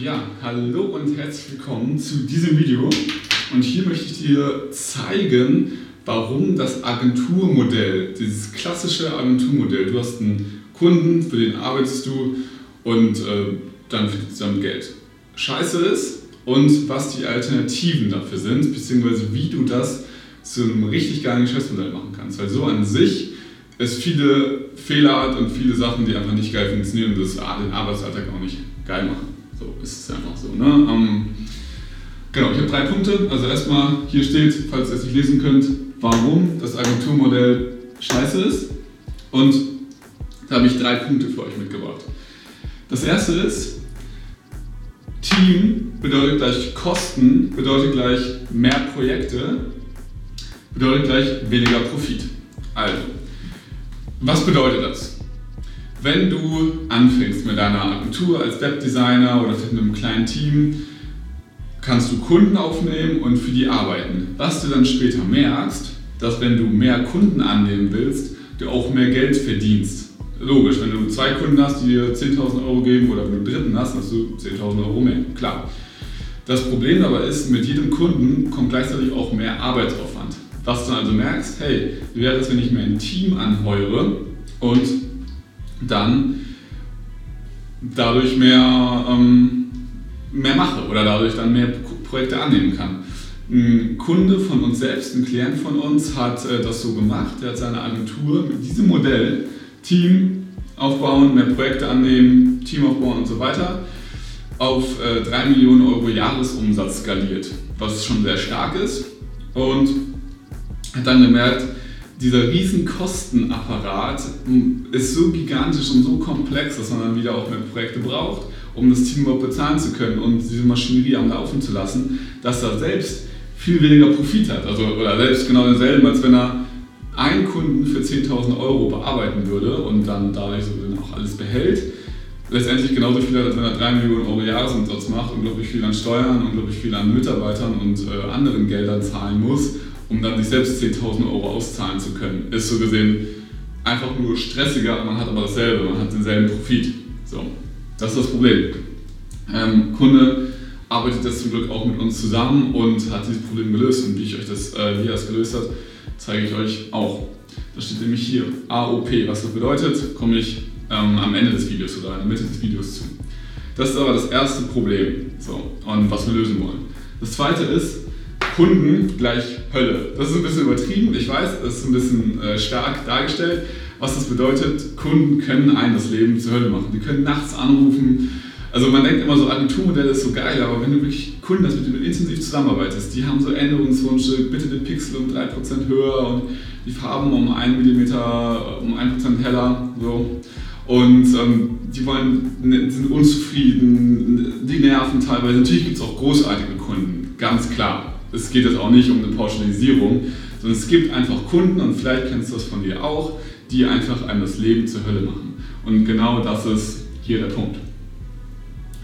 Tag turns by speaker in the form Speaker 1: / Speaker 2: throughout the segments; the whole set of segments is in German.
Speaker 1: Ja, hallo und herzlich willkommen zu diesem Video. Und hier möchte ich dir zeigen, warum das Agenturmodell, dieses klassische Agenturmodell, du hast einen Kunden, für den arbeitest du und äh, dann verdienst du damit Geld, scheiße ist und was die Alternativen dafür sind, beziehungsweise wie du das zu einem richtig geilen Geschäftsmodell machen kannst. Weil so an sich es viele Fehler hat und viele Sachen, die einfach nicht geil funktionieren und das den Arbeitsalltag auch nicht geil machen. So ist es einfach so. Ne? Ähm, genau, ich habe drei Punkte. Also erstmal, hier steht, falls ihr es nicht lesen könnt, warum das Agenturmodell scheiße ist. Und da habe ich drei Punkte für euch mitgebracht. Das erste ist, Team bedeutet gleich Kosten, bedeutet gleich mehr Projekte, bedeutet gleich weniger Profit. Also, was bedeutet das? Wenn du anfängst mit deiner Agentur als Webdesigner oder mit einem kleinen Team, kannst du Kunden aufnehmen und für die arbeiten. Was du dann später merkst, dass wenn du mehr Kunden annehmen willst, du auch mehr Geld verdienst. Logisch, wenn du zwei Kunden hast, die dir 10.000 Euro geben oder wenn du einen dritten hast, hast du 10.000 Euro mehr. Klar. Das Problem aber ist, mit jedem Kunden kommt gleichzeitig auch mehr Arbeitsaufwand. Was du also merkst, hey, wie wäre es, wenn ich mir ein Team anheure und dann dadurch mehr, ähm, mehr mache oder dadurch dann mehr Projekte annehmen kann. Ein Kunde von uns selbst, ein Klient von uns, hat äh, das so gemacht. Er hat seine Agentur mit diesem Modell, Team aufbauen, mehr Projekte annehmen, Team aufbauen und so weiter, auf äh, 3 Millionen Euro Jahresumsatz skaliert, was schon sehr stark ist. Und hat dann gemerkt, dieser riesen Kostenapparat ist so gigantisch und so komplex, dass man dann wieder auch mehr Projekte braucht, um das Team überhaupt bezahlen zu können und diese Maschinerie am Laufen zu lassen, dass er selbst viel weniger Profit hat. Also, oder selbst genau denselben, als wenn er einen Kunden für 10.000 Euro bearbeiten würde und dann dadurch so auch alles behält. Letztendlich genauso viel, als wenn er 3 Millionen Euro Jahresumsatz macht, unglaublich viel an Steuern, unglaublich viel an Mitarbeitern und äh, anderen Geldern zahlen muss um dann sich selbst 10.000 Euro auszahlen zu können. Ist so gesehen einfach nur stressiger, man hat aber dasselbe, man hat denselben Profit. So, das ist das Problem. Ähm, Kunde arbeitet jetzt zum Glück auch mit uns zusammen und hat dieses Problem gelöst. Und wie ich euch das, äh, wie er es gelöst hat, zeige ich euch auch. Das steht nämlich hier AOP. Was das bedeutet, komme ich ähm, am Ende des Videos oder in der Mitte des Videos zu. Das ist aber das erste Problem, so, und was wir lösen wollen. Das zweite ist, Kunden gleich Hölle. Das ist ein bisschen übertrieben, ich weiß, das ist ein bisschen äh, stark dargestellt. Was das bedeutet, Kunden können einen das Leben zur Hölle machen. Die können nachts anrufen. Also man denkt immer so, Agenturmodell ist so geil, aber wenn du wirklich Kunden hast, mit denen du intensiv zusammenarbeitest, die haben so Änderungswünsche, bitte den Pixel um 3% höher und die Farben um 1 mm, um 1% heller. So. Und ähm, die wollen, ne, sind unzufrieden, die nerven teilweise. Natürlich gibt es auch großartige Kunden, ganz klar es geht jetzt auch nicht um eine Pauschalisierung, sondern es gibt einfach Kunden, und vielleicht kennst du das von dir auch, die einfach einem das Leben zur Hölle machen. Und genau das ist hier der Punkt.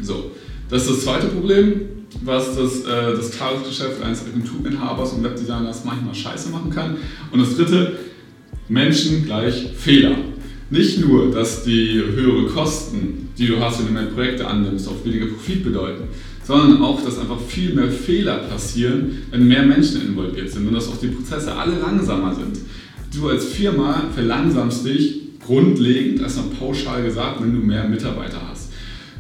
Speaker 1: So, das ist das zweite Problem, was das, äh, das Tagesgeschäft eines Agenturinhabers und Webdesigners manchmal scheiße machen kann. Und das dritte, Menschen gleich Fehler. Nicht nur, dass die höhere Kosten, die du hast, wenn du mehr Projekte annimmst, auch weniger Profit bedeuten, sondern auch, dass einfach viel mehr Fehler passieren, wenn mehr Menschen involviert sind und dass auch die Prozesse alle langsamer sind. Du als Firma verlangsamst dich grundlegend, erstmal pauschal gesagt, wenn du mehr Mitarbeiter hast.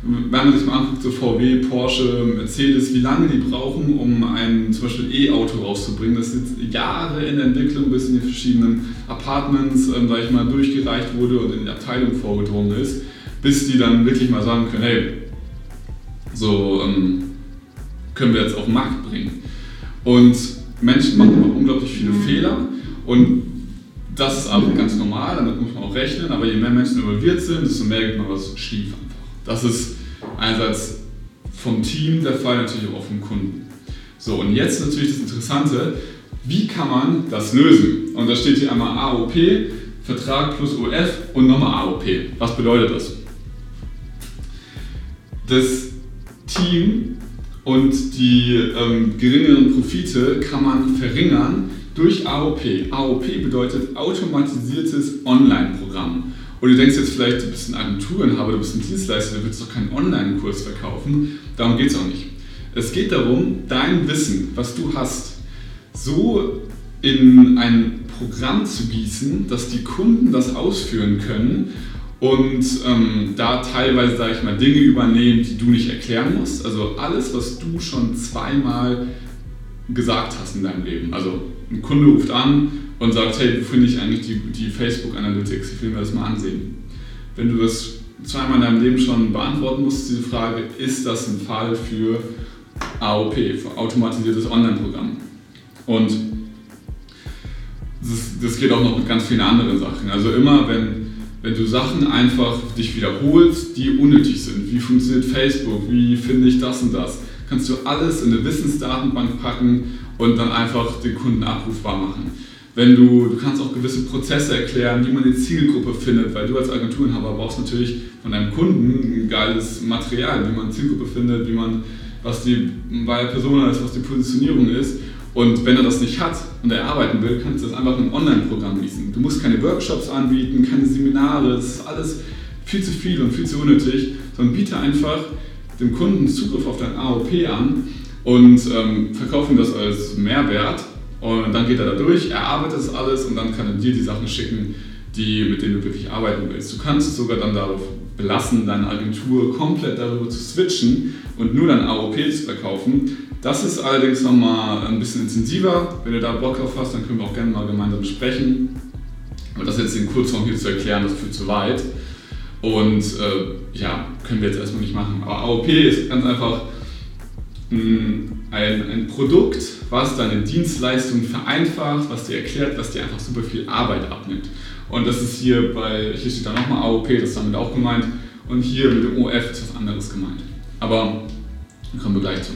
Speaker 1: Wenn man sich mal anguckt, so VW, Porsche, Mercedes, wie lange die brauchen, um ein zum Beispiel E-Auto rauszubringen, das jetzt Jahre in der Entwicklung, bis in die verschiedenen Apartments, ähm, sag ich mal, durchgereicht wurde und in die Abteilung vorgedrungen ist, bis die dann wirklich mal sagen können, hey, so ähm, können wir jetzt auf den Markt bringen. Und Menschen machen immer unglaublich viele Fehler und das ist aber ganz normal, damit muss man auch rechnen, aber je mehr Menschen involviert sind, desto mehr gibt man was schief einfach. Das ist einerseits vom Team der Fall, natürlich auch vom Kunden. So, und jetzt natürlich das Interessante, wie kann man das lösen? Und da steht hier einmal AOP, Vertrag plus OF und nochmal AOP. Was bedeutet das? Das Team und die ähm, geringeren Profite kann man verringern durch AOP. AOP bedeutet automatisiertes Online-Programm. Und du denkst jetzt vielleicht, du bist ein Agenturinhaber, du bist ein Dienstleister, du willst doch keinen Online-Kurs verkaufen. Darum geht es auch nicht. Es geht darum, dein Wissen, was du hast, so in ein Programm zu gießen, dass die Kunden das ausführen können und ähm, da teilweise, sage ich mal, Dinge übernehmen, die du nicht erklären musst. Also alles, was du schon zweimal gesagt hast in deinem Leben. Also ein Kunde ruft an und sagt, hey, wo finde ich eigentlich die, die Facebook Analytics? Ich will mir das mal ansehen. Wenn du das zweimal in deinem Leben schon beantworten musst, diese Frage, ist das ein Fall für AOP, für automatisiertes Online-Programm? Und das, das geht auch noch mit ganz vielen anderen Sachen. Also immer, wenn wenn du Sachen einfach dich wiederholst, die unnötig sind. Wie funktioniert Facebook? Wie finde ich das und das? Kannst du alles in eine Wissensdatenbank packen und dann einfach den Kunden abrufbar machen. Wenn du, du kannst auch gewisse Prozesse erklären, wie man die Zielgruppe findet, weil du als Agenturinhaber brauchst natürlich von deinem Kunden ein geiles Material, wie man Zielgruppe findet, wie man, was die bei der Person ist, was die Positionierung ist. Und wenn er das nicht hat und er arbeiten will, kannst du das einfach in einem Online-Programm lesen. Du musst keine Workshops anbieten, keine Seminare, das ist alles viel zu viel und viel zu unnötig, sondern biete einfach dem Kunden Zugriff auf dein AOP an und ähm, verkaufe ihm das als Mehrwert und dann geht er da durch, er arbeitet das alles und dann kann er dir die Sachen schicken, die, mit denen du wirklich arbeiten willst. Du kannst es sogar dann darauf belassen, deine Agentur komplett darüber zu switchen und nur dein AOP zu verkaufen. Das ist allerdings nochmal ein bisschen intensiver. Wenn du da Bock drauf hast, dann können wir auch gerne mal gemeinsam sprechen. Aber das jetzt in Kurzform hier zu erklären, das führt zu weit. Und äh, ja, können wir jetzt erstmal nicht machen. Aber AOP ist ganz einfach ein, ein, ein Produkt, was deine Dienstleistung vereinfacht, was dir erklärt, was dir einfach super viel Arbeit abnimmt. Und das ist hier bei, hier steht da nochmal AOP, das ist damit auch gemeint. Und hier mit dem OF ist was anderes gemeint. Aber kommen wir gleich zu.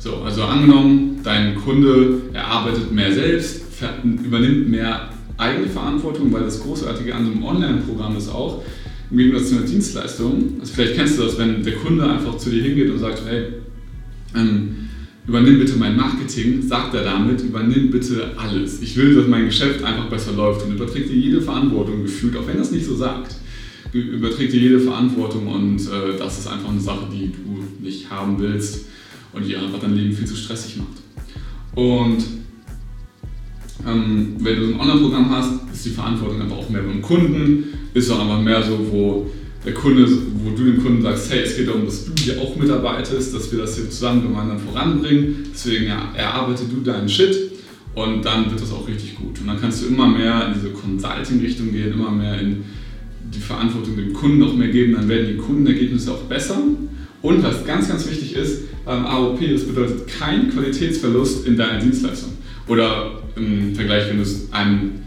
Speaker 1: So, also angenommen, dein Kunde erarbeitet mehr selbst, übernimmt mehr eigene Verantwortung, weil das Großartige an so einem Online-Programm ist auch, im Gegensatz zu einer Dienstleistung, also vielleicht kennst du das, wenn der Kunde einfach zu dir hingeht und sagt, hey, ähm, übernimm bitte mein Marketing, sagt er damit, übernimm bitte alles. Ich will, dass mein Geschäft einfach besser läuft und überträgt dir jede Verantwortung gefühlt, auch wenn er es nicht so sagt. Überträgt dir jede Verantwortung und äh, das ist einfach eine Sache, die du nicht haben willst und die einfach dein Leben viel zu stressig macht. Und ähm, wenn du so ein Online-Programm hast, ist die Verantwortung aber auch mehr beim Kunden, ist auch einfach mehr so, wo der Kunde, wo du dem Kunden sagst, hey, es geht darum, dass du hier auch mitarbeitest, dass wir das hier zusammen gemeinsam voranbringen. Deswegen ja, erarbeite du deinen Shit und dann wird das auch richtig gut. Und dann kannst du immer mehr in diese Consulting-Richtung gehen, immer mehr in die Verantwortung dem Kunden noch mehr geben, dann werden die Kundenergebnisse auch besser. Und was ganz, ganz wichtig ist, beim AOP, das bedeutet kein Qualitätsverlust in deiner Dienstleistung. Oder im Vergleich, wenn du es einem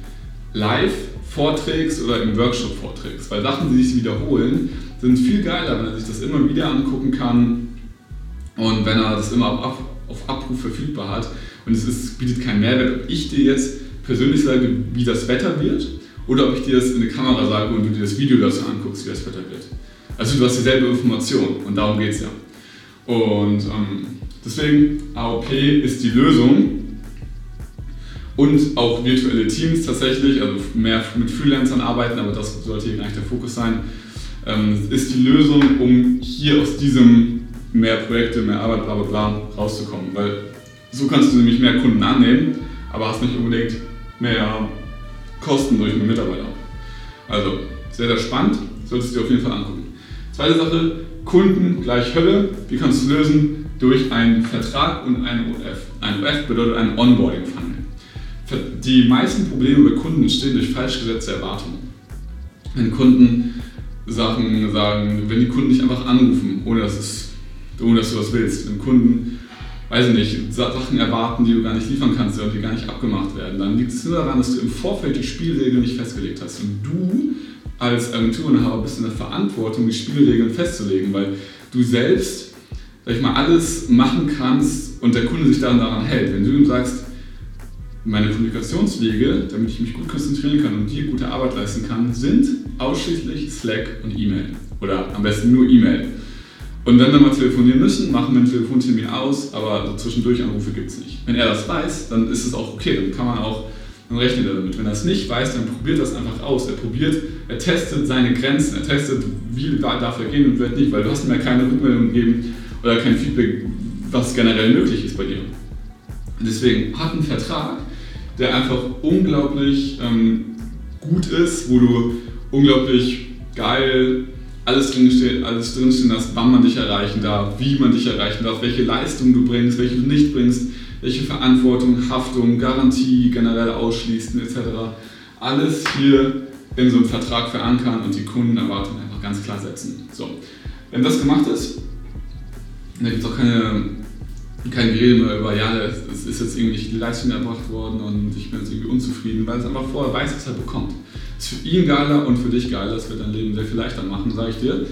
Speaker 1: live vorträgst oder im Workshop vorträgst. Weil Sachen, die sich wiederholen, sind viel geiler, wenn er sich das immer wieder angucken kann und wenn er das immer auf, auf Abruf verfügbar hat. Und es ist, bietet keinen Mehrwert, ob ich dir jetzt persönlich sage, wie das Wetter wird oder ob ich dir das in eine Kamera sage und du dir das Video dazu anguckst, wie das Wetter wird. Also du hast dieselbe Information und darum geht es ja. Und ähm, deswegen, AOP ist die Lösung und auch virtuelle Teams tatsächlich, also mehr mit Freelancern arbeiten, aber das sollte hier nicht der Fokus sein, ähm, ist die Lösung, um hier aus diesem mehr Projekte, mehr Arbeit, bla bla bla rauszukommen. Weil so kannst du nämlich mehr Kunden annehmen, aber hast nicht unbedingt mehr Kosten durch einen Mitarbeiter. Also sehr, sehr spannend, solltest du dir auf jeden Fall angucken. Zweite Sache, Kunden gleich Hölle. Wie kannst du lösen? Durch einen Vertrag und einen OF. Ein OF bedeutet einen Onboarding-Funnel. Die meisten Probleme bei Kunden entstehen durch falsch gesetzte Erwartungen. Wenn Kunden Sachen sagen, wenn die Kunden dich einfach anrufen, ohne dass, es, ohne dass du was willst, wenn Kunden, weiß ich nicht, Sachen erwarten, die du gar nicht liefern kannst oder die gar nicht abgemacht werden, dann liegt es nur daran, dass du im Vorfeld die Spielregeln nicht festgelegt hast. Und du als Agenturinhaber bist in der Verantwortung, die Spielregeln festzulegen, weil du selbst, sag ich mal, alles machen kannst und der Kunde sich dann daran hält. Wenn du ihm sagst, meine Kommunikationswege, damit ich mich gut konzentrieren kann und dir gute Arbeit leisten kann, sind ausschließlich Slack und E-Mail. Oder am besten nur E-Mail. Und wenn wir mal telefonieren müssen, machen wir einen Telefontermin aus, aber so zwischendurch Anrufe gibt es nicht. Wenn er das weiß, dann ist es auch okay. Dann kann man auch dann rechnet er damit. Wenn er es nicht weiß, dann probiert das einfach aus. Er probiert, er testet seine Grenzen, er testet, wie weit darf er gehen und wird nicht, weil du hast ihm ja keine Rückmeldung gegeben oder kein Feedback, was generell möglich ist bei dir. Deswegen hat ein Vertrag, der einfach unglaublich ähm, gut ist, wo du unglaublich geil alles drinstehen, alles drinstehen hast, wann man dich erreichen darf, wie man dich erreichen darf, welche Leistung du bringst, welche du nicht bringst, welche Verantwortung, Haftung, Garantie generell ausschließen etc. Alles hier in so einem Vertrag verankern und die Kundenerwartungen einfach ganz klar setzen. So, wenn das gemacht ist, dann gibt es auch keine, kein Gerede mehr über, ja, es ist jetzt irgendwie nicht die Leistung erbracht worden und ich bin jetzt irgendwie unzufrieden, weil es einfach vorher weiß, was er bekommt. Ist für ihn geiler und für dich geiler, das wird dein Leben sehr viel leichter machen, sage ich dir.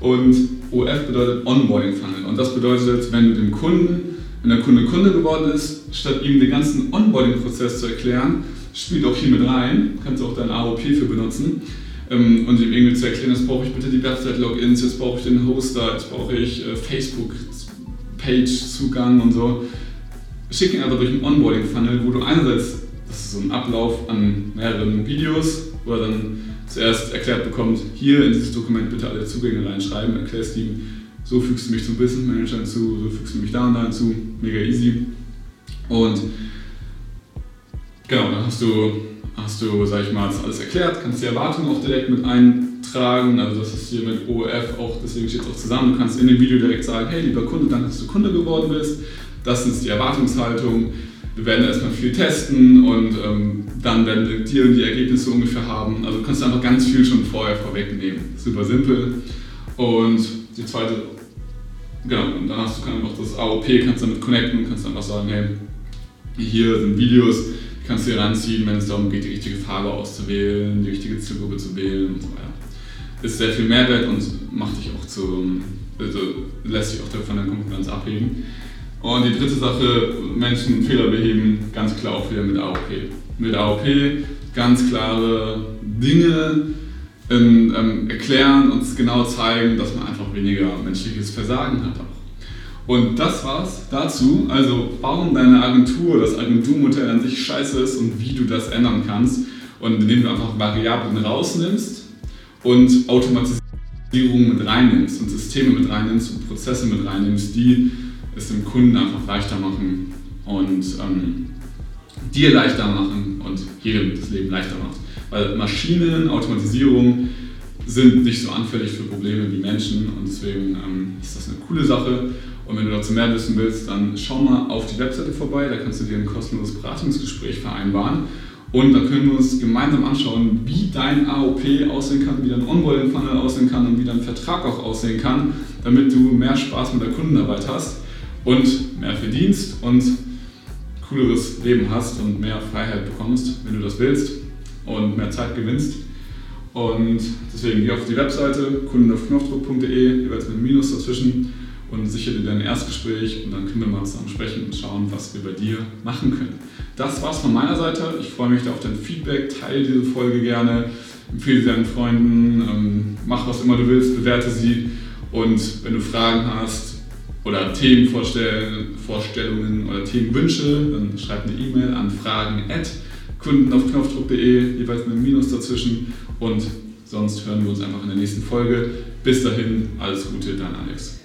Speaker 1: Und OF bedeutet Onboarding Funnel und das bedeutet, wenn du dem Kunden wenn der Kunde Kunde geworden ist, statt ihm den ganzen Onboarding-Prozess zu erklären, spielt auch hier mit rein, kannst du auch dein AOP für benutzen ähm, und ihm irgendwie zu erklären, jetzt brauche ich bitte die Website-Logins, jetzt brauche ich den Hoster, jetzt brauche ich äh, Facebook-Page-Zugang und so. Schick ihn einfach durch einen Onboarding-Funnel, wo du einerseits, das ist so ein Ablauf an mehreren Videos, wo er dann zuerst erklärt bekommt, hier in dieses Dokument bitte alle Zugänge reinschreiben, erklärst ihm, so fügst du mich zum Business Manager hinzu, so fügst du mich da und da hinzu, mega easy. Und genau, dann hast du, hast du, sag ich mal, das alles erklärt, kannst die Erwartungen auch direkt mit eintragen, also das ist hier mit OF auch, deswegen steht es auch zusammen, du kannst in dem Video direkt sagen, hey lieber Kunde, danke, dass du Kunde geworden bist, das ist die Erwartungshaltung, wir werden erstmal viel testen und ähm, dann werden wir dir die Ergebnisse ungefähr haben. Also du kannst einfach ganz viel schon vorher vorwegnehmen. Super simpel. Und die zweite, genau, und dann hast du kann auch das AOP, kannst damit connecten, kannst einfach sagen, hey, hier sind Videos, kannst du dir ranziehen, wenn es darum geht, die richtige Farbe auszuwählen, die richtige Zielgruppe zu wählen und so weiter. Ist sehr viel Mehrwert und macht dich auch zu, also lässt dich auch von der Konkurrenz abheben. Und die dritte Sache, Menschen Fehler beheben, ganz klar auch wieder mit AOP. Mit AOP ganz klare Dinge ähm, ähm, erklären, uns genau zeigen, dass man einfach weniger menschliches Versagen hat auch. Und das war's dazu, also warum deine Agentur, das Agenturmodell an sich scheiße ist und wie du das ändern kannst. Und indem du einfach Variablen rausnimmst und Automatisierung mit reinnimmst und Systeme mit reinnimmst und Prozesse mit reinnimmst, die es dem Kunden einfach leichter machen und ähm, dir leichter machen und jedem das Leben leichter macht. Weil Maschinen, Automatisierung sind nicht so anfällig für Probleme wie Menschen und deswegen ähm, ist das eine coole Sache. Und wenn du dazu mehr wissen willst, dann schau mal auf die Webseite vorbei, da kannst du dir ein kostenloses Beratungsgespräch vereinbaren. Und dann können wir uns gemeinsam anschauen, wie dein AOP aussehen kann, wie dein Onboarding-Funnel aussehen kann und wie dein Vertrag auch aussehen kann, damit du mehr Spaß mit der Kundenarbeit hast und mehr verdienst und cooleres Leben hast und mehr Freiheit bekommst, wenn du das willst und mehr Zeit gewinnst. Und deswegen geh auf die Webseite kundenaufknopfdruck.de, jeweils mit einem Minus dazwischen und sichere dir dein Erstgespräch und dann können wir mal zusammen sprechen und schauen, was wir bei dir machen können. Das war's von meiner Seite. Ich freue mich auf dein Feedback. Teile diese Folge gerne, empfehle sie deinen Freunden, ähm, mach was immer du willst, bewerte sie und wenn du Fragen hast oder Themenvorstellungen oder Themenwünsche, dann schreib eine E-Mail an fragen@ Kunden auf knopfdruck.de, jeweils mit einem Minus dazwischen. Und sonst hören wir uns einfach in der nächsten Folge. Bis dahin, alles Gute, dein Alex.